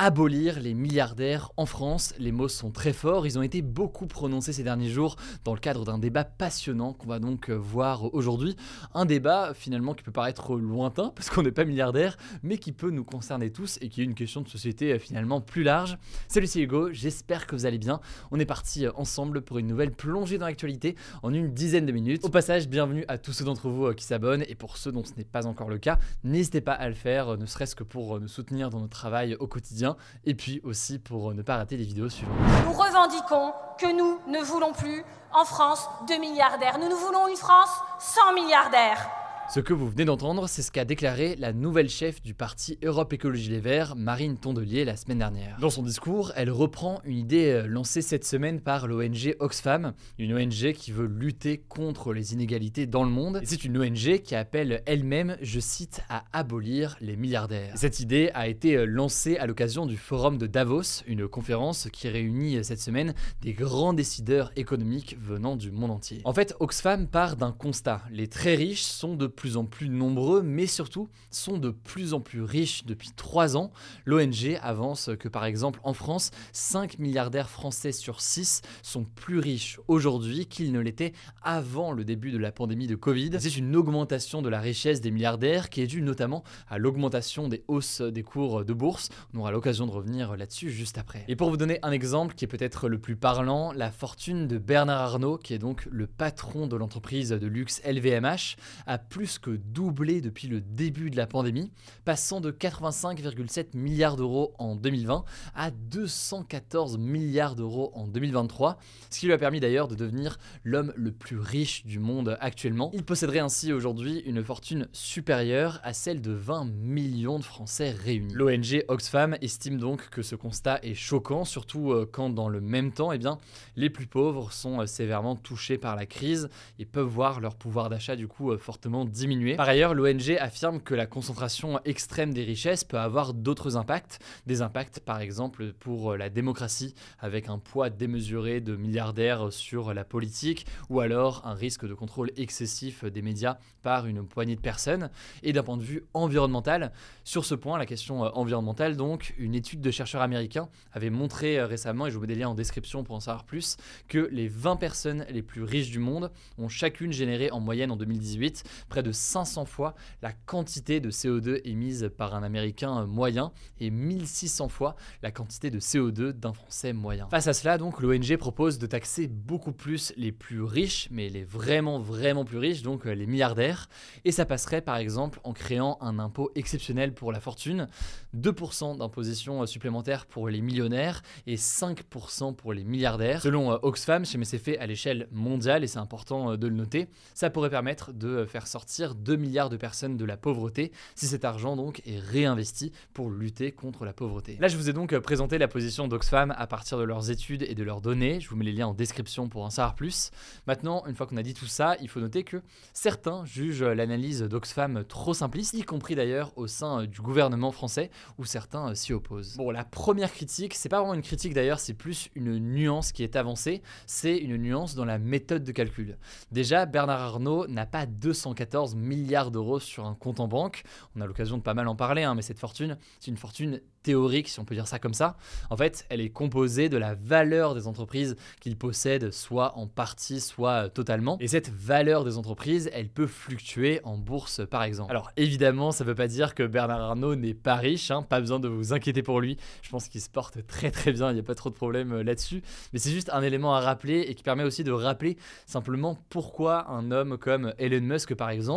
Abolir les milliardaires en France, les mots sont très forts, ils ont été beaucoup prononcés ces derniers jours dans le cadre d'un débat passionnant qu'on va donc euh, voir aujourd'hui. Un débat finalement qui peut paraître lointain parce qu'on n'est pas milliardaire, mais qui peut nous concerner tous et qui est une question de société euh, finalement plus large. Salut c'est Hugo, j'espère que vous allez bien. On est parti euh, ensemble pour une nouvelle plongée dans l'actualité en une dizaine de minutes. Au passage, bienvenue à tous ceux d'entre vous qui s'abonnent et pour ceux dont ce n'est pas encore le cas, n'hésitez pas à le faire, ne serait-ce que pour nous soutenir dans notre travail au quotidien et puis aussi pour ne pas rater les vidéos suivantes. Nous revendiquons que nous ne voulons plus en France de milliardaires. Nous nous voulons une France sans milliardaires. Ce que vous venez d'entendre, c'est ce qu'a déclaré la nouvelle chef du parti Europe Écologie Les Verts, Marine Tondelier, la semaine dernière. Dans son discours, elle reprend une idée euh, lancée cette semaine par l'ONG Oxfam, une ONG qui veut lutter contre les inégalités dans le monde. C'est une ONG qui appelle elle-même, je cite, à abolir les milliardaires. cette idée a été euh, lancée à l'occasion du Forum de Davos, une conférence qui réunit euh, cette semaine des grands décideurs économiques venant du monde entier. En fait, Oxfam part d'un constat. Les très riches sont de plus en plus nombreux, mais surtout sont de plus en plus riches depuis 3 ans. L'ONG avance que par exemple en France, 5 milliardaires français sur 6 sont plus riches aujourd'hui qu'ils ne l'étaient avant le début de la pandémie de Covid. C'est une augmentation de la richesse des milliardaires qui est due notamment à l'augmentation des hausses des cours de bourse. On aura l'occasion de revenir là-dessus juste après. Et pour vous donner un exemple qui est peut-être le plus parlant, la fortune de Bernard Arnault, qui est donc le patron de l'entreprise de luxe LVMH, a plus que doublé depuis le début de la pandémie, passant de 85,7 milliards d'euros en 2020 à 214 milliards d'euros en 2023, ce qui lui a permis d'ailleurs de devenir l'homme le plus riche du monde actuellement. Il posséderait ainsi aujourd'hui une fortune supérieure à celle de 20 millions de Français réunis. L'ONG Oxfam estime donc que ce constat est choquant, surtout euh, quand dans le même temps, eh bien, les plus pauvres sont euh, sévèrement touchés par la crise et peuvent voir leur pouvoir d'achat du coup euh, fortement Par ailleurs, l'ONG affirme que la concentration extrême des richesses peut avoir d'autres impacts, des impacts par exemple pour la démocratie avec un poids démesuré de milliardaires sur la politique ou alors un risque de contrôle excessif des médias par une poignée de personnes. Et d'un point de vue environnemental, sur ce point, la question environnementale donc, une étude de chercheurs américains avait montré récemment, et je vous mets des liens en description pour en savoir plus, que les 20 personnes les plus riches du monde ont chacune généré en moyenne en 2018 près de 500 fois la quantité de CO2 émise par un Américain moyen et 1600 fois la quantité de CO2 d'un Français moyen. Face à cela, donc, l'ONG propose de taxer beaucoup plus les plus riches, mais les vraiment, vraiment plus riches, donc euh, les milliardaires. Et ça passerait par exemple en créant un impôt exceptionnel pour la fortune, 2% d'imposition euh, supplémentaire pour les millionnaires et 5% pour les milliardaires. Selon euh, Oxfam, mais c'est fait à l'échelle mondiale et c'est important de le noter, ça pourrait permettre de faire sortir 2 milliards de personnes de la pauvreté si cet argent donc est réinvesti pour lutter contre la pauvreté. Là, je vous ai donc euh, présenté la position d'Oxfam à partir de leurs études et de leurs données. Je vous mets les liens en description pour en savoir plus. Maintenant, une fois qu'on a dit tout ça, il faut noter que certains jugent l'analyse d'Oxfam trop simpliste, y compris d'ailleurs au sein euh, du gouvernement français où certains euh, s'y opposent. Bon, la première critique, c'est pas vraiment une critique d'ailleurs, c'est plus une nuance qui est avancée, c'est une nuance dans la méthode de calcul. Déjà, Bernard Arnault n'a pas 214 milliards d'euros sur un compte en banque. On a l'occasion de pas mal en parler, hein, mais cette fortune, c'est une fortune théorique, si on peut dire ça comme ça. En fait, elle est composée de la valeur des entreprises qu'il possède, soit en partie, soit euh, totalement. Et cette valeur des entreprises, elle peut fluctuer en bourse, par exemple. Alors évidemment, ça ne veut pas dire que Bernard Arnault n'est pas riche, hein, pas besoin de vous inquiéter pour lui. Je pense qu'il se porte très très bien, il n'y a pas trop de problème euh, là-dessus. Mais c'est juste un élément à rappeler et qui permet aussi de rappeler simplement pourquoi un homme comme Elon Musk, par exemple,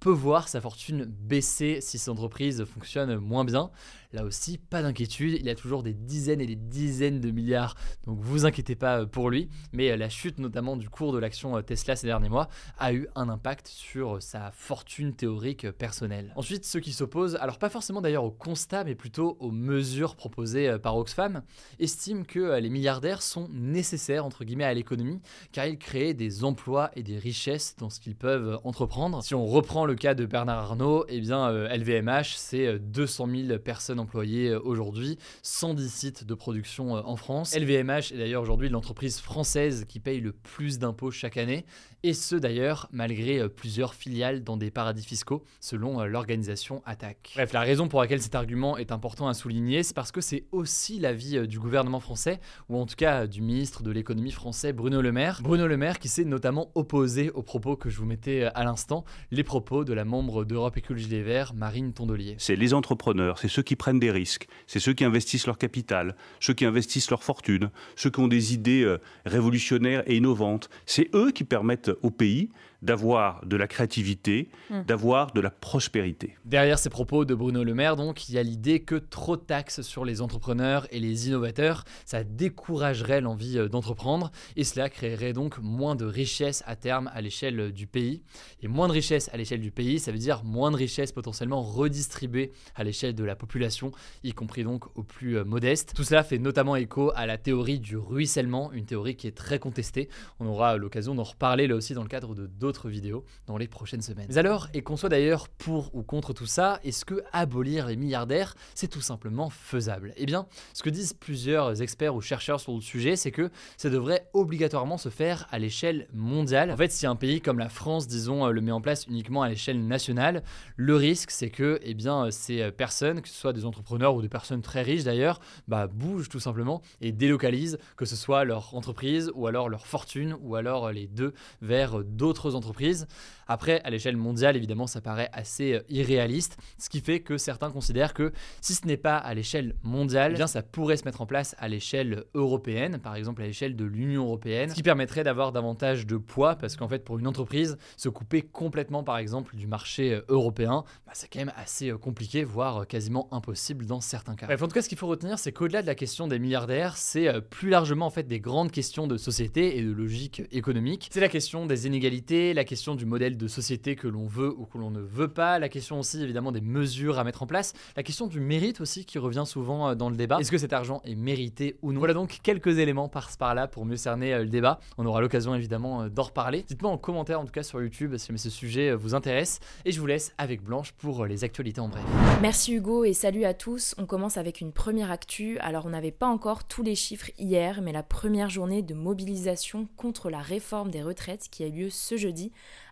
peut voir sa fortune baisser si ses entreprises fonctionnent moins bien. Là aussi, pas d'inquiétude, il a toujours des dizaines et des dizaines de milliards, donc vous inquiétez pas euh, pour lui, mais euh, la chute notamment du cours de l'action euh, Tesla ces derniers mois a eu un impact sur sa fortune théorique personnelle. Ensuite, ceux qui s'opposent, alors pas forcément d'ailleurs au constat, mais plutôt aux mesures proposées par Oxfam, estiment que les milliardaires sont nécessaires entre guillemets à l'économie, car ils créent des emplois et des richesses dans ce qu'ils peuvent entreprendre. Si on reprend le cas de Bernard Arnault, eh bien LVMH, c'est 200 000 personnes employés euh, aujourd'hui, 110 sites de production euh, en France. LVMH est d'ailleurs aujourd'hui l'entreprise française qui paye le plus d'impôts chaque année, et ce d'ailleurs malgré euh, plusieurs filiales dans des paradis fiscaux, selon l'organisation ATTAC. Bref, la raison pour laquelle cet argument est important à souligner, c'est parce que c'est aussi l'avis du gouvernement français, ou en tout cas du ministre de l'économie français Bruno Le Maire. Bruno Le Maire qui s'est notamment opposé aux propos que je vous mettais à l'instant, les propos de la membre d'Europe Écologie Les Verts, Marine Tondelier. C'est les entrepreneurs, c'est ceux qui prennent des risques. C'est ceux qui investissent leur capital, ceux qui investissent leur fortune, ceux qui ont des idées euh, révolutionnaires et innovantes. C'est eux qui permettent au pays d'avoir de la créativité, hmm. d'avoir de la prospérité. Derrière ces propos de Bruno Le Maire, donc, il y a l'idée que trop de taxes sur les entrepreneurs et les innovateurs, ça découragerait l'envie euh, d'entreprendre et cela créerait donc moins de richesses à terme à l'échelle euh, du pays. Et moins de richesses à l'échelle du pays, ça veut dire moins de richesses potentiellement redistribuées à l'échelle de la population, y compris donc aux plus euh, modestes. Tout cela fait notamment écho à la théorie du ruissellement, une théorie qui est très contestée. On aura l'occasion d'en reparler là aussi dans le cadre de d'autres dans les prochaines semaines. Alors, et qu'on soit d'ailleurs pour ou contre tout ça, est-ce que abolir les milliardaires, c'est tout simplement faisable? Eh bien, ce que disent plusieurs experts ou chercheurs sur le sujet, c'est que ça devrait obligatoirement se faire à l'échelle mondiale. En fait, si un pays comme la France, disons, le met en place uniquement à l'échelle nationale, le risque, c'est que eh bien, ces personnes, que ce soit des entrepreneurs ou des personnes très riches d'ailleurs, bah, bougent tout simplement et délocalisent, que ce soit leur entreprise ou alors leur fortune ou alors les deux vers d'autres entreprises après, à l'échelle mondiale, évidemment, ça paraît assez euh, irréaliste, ce qui fait que certains considèrent que si ce n'est pas à l'échelle mondiale, eh bien ça pourrait se mettre en place à l'échelle européenne, par exemple à l'échelle de l'Union européenne, ce qui permettrait d'avoir davantage de poids, parce qu'en fait, pour une entreprise, se couper complètement, par exemple, du marché euh, européen, bah, c'est quand même assez euh, compliqué, voire quasiment impossible dans certains cas. En tout cas, ce qu'il faut retenir, c'est qu'au-delà de la question des milliardaires, c'est plus largement en fait des grandes questions de société et de logique économique. C'est la question des inégalités, la question du modèle de société que l'on veut ou que l'on ne veut pas, la question aussi évidemment des mesures à mettre en place, la question du mérite aussi qui revient souvent euh, dans le débat. Est-ce que cet argent est mérité ou non? Voilà donc quelques éléments par-ci par-là pour mieux cerner euh, le débat. On aura l'occasion évidemment euh, d'en reparler. Dites-moi en commentaire en tout cas sur YouTube si ce sujet vous intéresse et je vous laisse avec Blanche pour les actualités en bref. Merci Hugo et salut à tous. On commence avec une première actu. Alors on n'avait pas encore tous les chiffres hier, mais la première journée de mobilisation contre la réforme des retraites qui a eu lieu ce jeudi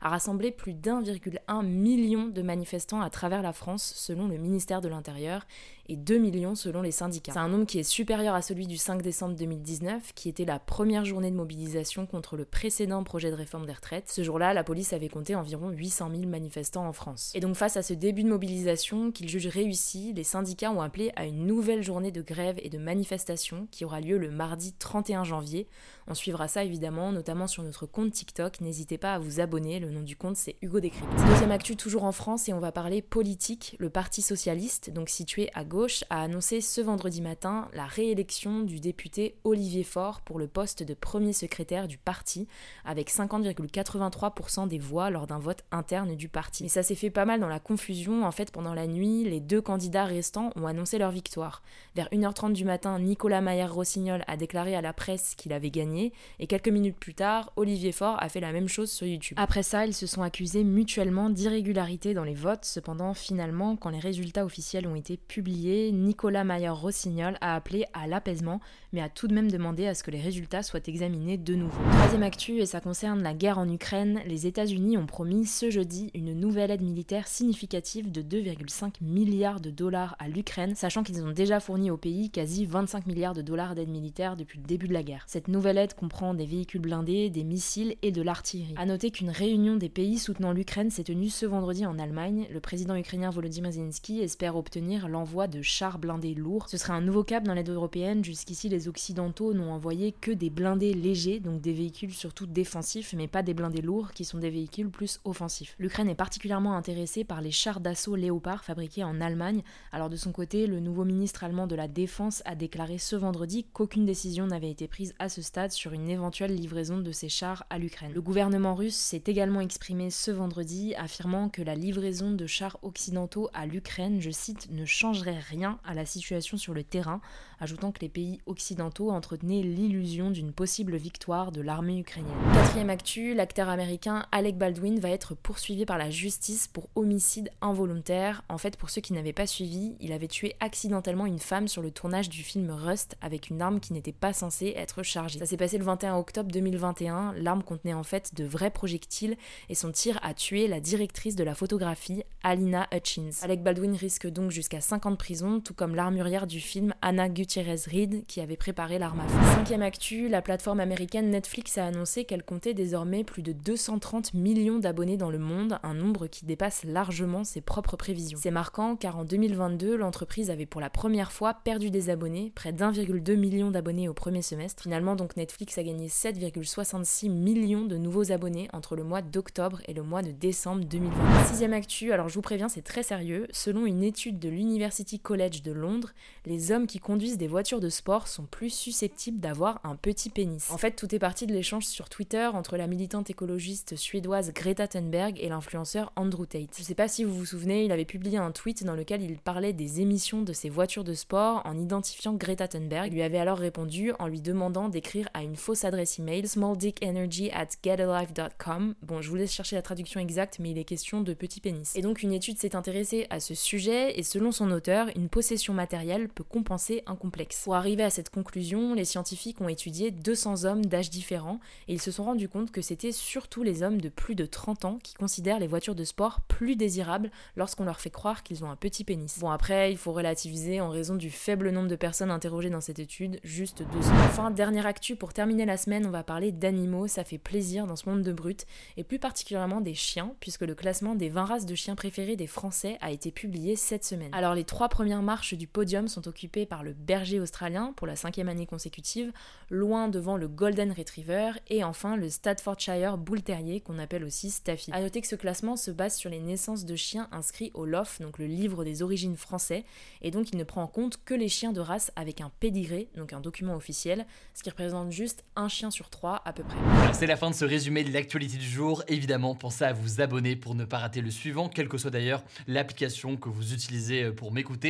a rassemblé plus d'1,1 million de manifestants à travers la France selon le ministère de l'Intérieur et 2 millions selon les syndicats. C'est un nombre qui est supérieur à celui du 5 décembre 2019 qui était la première journée de mobilisation contre le précédent projet de réforme des retraites. Ce jour-là, la police avait compté environ 800 000 manifestants en France. Et donc face à ce début de mobilisation qu'ils jugent réussi, les syndicats ont appelé à une nouvelle journée de grève et de manifestation qui aura lieu le mardi 31 janvier. On suivra ça évidemment, notamment sur notre compte TikTok. N'hésitez pas à vous abonner, le nom du compte c'est Hugo Décrypte. Deuxième actu toujours en France et on va parler politique. Le Parti Socialiste, donc situé à gauche, a annoncé ce vendredi matin la réélection du député Olivier Faure pour le poste de premier secrétaire du parti, avec 50,83% des voix lors d'un vote interne du parti. Mais ça s'est fait pas mal dans la confusion. En fait, pendant la nuit, les deux candidats restants ont annoncé leur victoire. Vers 1h30 du matin, Nicolas Maillard-Rossignol a déclaré à la presse qu'il avait gagné et quelques minutes plus tard, Olivier Faure a fait la même chose sur YouTube. Après ça, ils se sont accusés mutuellement d'irrégularité dans les votes. Cependant, finalement, quand les résultats officiels ont été publiés, Nicolas Mayer-Rossignol a appelé à l'apaisement, mais a tout de même demandé à ce que les résultats soient examinés de nouveau. Troisième actu, et ça concerne la guerre en Ukraine, les États-Unis ont promis ce jeudi une nouvelle aide militaire significative de 2,5 milliards de dollars à l'Ukraine, sachant qu'ils ont déjà fourni au pays quasi 25 milliards de dollars d'aide militaire depuis le début de la guerre. Cette nouvelle aide comprend des véhicules blindés, des missiles et de l'artillerie. A noter qu'une réunion des pays soutenant l'Ukraine s'est tenue ce vendredi en Allemagne. Le président ukrainien Volodymyr Zelensky espère obtenir l'envoi de chars blindés lourds. Ce serait un nouveau cap dans l'aide européenne. Jusqu'ici, les Occidentaux n'ont envoyé que des blindés légers, donc des véhicules surtout défensifs, mais pas des blindés lourds qui sont des véhicules plus offensifs. L'Ukraine est particulièrement intéressée par les chars d'assaut Léopard fabriqués en Allemagne. Alors de son côté, le nouveau ministre allemand de la Défense a déclaré ce vendredi qu'aucune décision n'avait été prise à ce stade sur une éventuelle livraison de ces chars à l'Ukraine. Le gouvernement russe s'est également exprimé ce vendredi, affirmant que la livraison de chars occidentaux à l'Ukraine, je cite, ne changerait rien à la situation sur le terrain, ajoutant que les pays occidentaux entretenaient l'illusion d'une possible victoire de l'armée ukrainienne. Quatrième actu, l'acteur américain Alec Baldwin va être poursuivi par la justice pour homicide involontaire. En fait, pour ceux qui n'avaient pas suivi, il avait tué accidentellement une femme sur le tournage du film Rust avec une arme qui n'était pas censée être chargée. Ça s'est passé le 21 octobre 2021. L'arme contenait en fait de vrais projectiles et son tir a tué la directrice de la photographie, Alina Hutchins. Alec Baldwin risque donc jusqu'à 5 ans tout comme l'armurière du film Anna Gutierrez Reed qui avait préparé l'arme à feu. Cinquième actu, la plateforme américaine Netflix a annoncé qu'elle comptait désormais plus de 230 millions d'abonnés dans le monde, un nombre qui dépasse largement ses propres prévisions. C'est marquant car en 2022, l'entreprise avait pour la première fois perdu des abonnés, près d'1,2 million d'abonnés au premier semestre. Finalement, donc Netflix a gagné 7,66 millions de nouveaux abonnés entre le mois d'octobre et le mois de décembre 2020. Sixième actu, alors je vous préviens, c'est très sérieux. Selon une étude de l'University College de Londres, les hommes qui conduisent des voitures de sport sont plus susceptibles d'avoir un petit pénis. En fait, tout est parti de l'échange sur Twitter entre la militante écologiste suédoise Greta Thunberg et l'influenceur Andrew Tate. Je sais pas si vous vous souvenez, il avait publié un tweet dans lequel il parlait des émissions de ses voitures de sport en identifiant Greta Thunberg. Il lui avait alors répondu en lui demandant d'écrire à une fausse adresse email smalldickenergy at getalive.com. Bon, je vous laisse chercher la traduction exacte, mais il est question de petit pénis. Et donc une étude s'est intéressée à ce sujet et selon son auteur, une possession matérielle peut compenser un complexe. Pour arriver à cette conclusion, les scientifiques ont étudié 200 hommes d'âge différents et ils se sont rendus compte que c'était surtout les hommes de plus de 30 ans qui considèrent les voitures de sport plus désirables lorsqu'on leur fait croire qu'ils ont un petit pénis. Bon après, il faut relativiser en raison du faible nombre de personnes interrogées dans cette étude, juste 200. Enfin, dernière actu pour terminer la semaine, on va parler d'animaux, ça fait plaisir dans ce monde de brutes, et plus particulièrement des chiens, puisque le classement des 20 races de chiens préférées des Français a été publié cette semaine. Alors les trois premières marches du podium sont occupées par le berger australien pour la cinquième année consécutive, loin devant le Golden Retriever, et enfin le Staffordshire Bull Terrier qu'on appelle aussi Staffy. A noter que ce classement se base sur les naissances de chiens inscrits au LOF, donc le livre des origines français, et donc il ne prend en compte que les chiens de race avec un pédigré, donc un document officiel, ce qui représente juste un chien sur trois à peu près. C'est la fin de ce résumé de l'actualité du jour. Évidemment, pensez à vous abonner pour ne pas rater le suivant, quelle que soit d'ailleurs l'application que vous utilisez euh, pour m'écouter.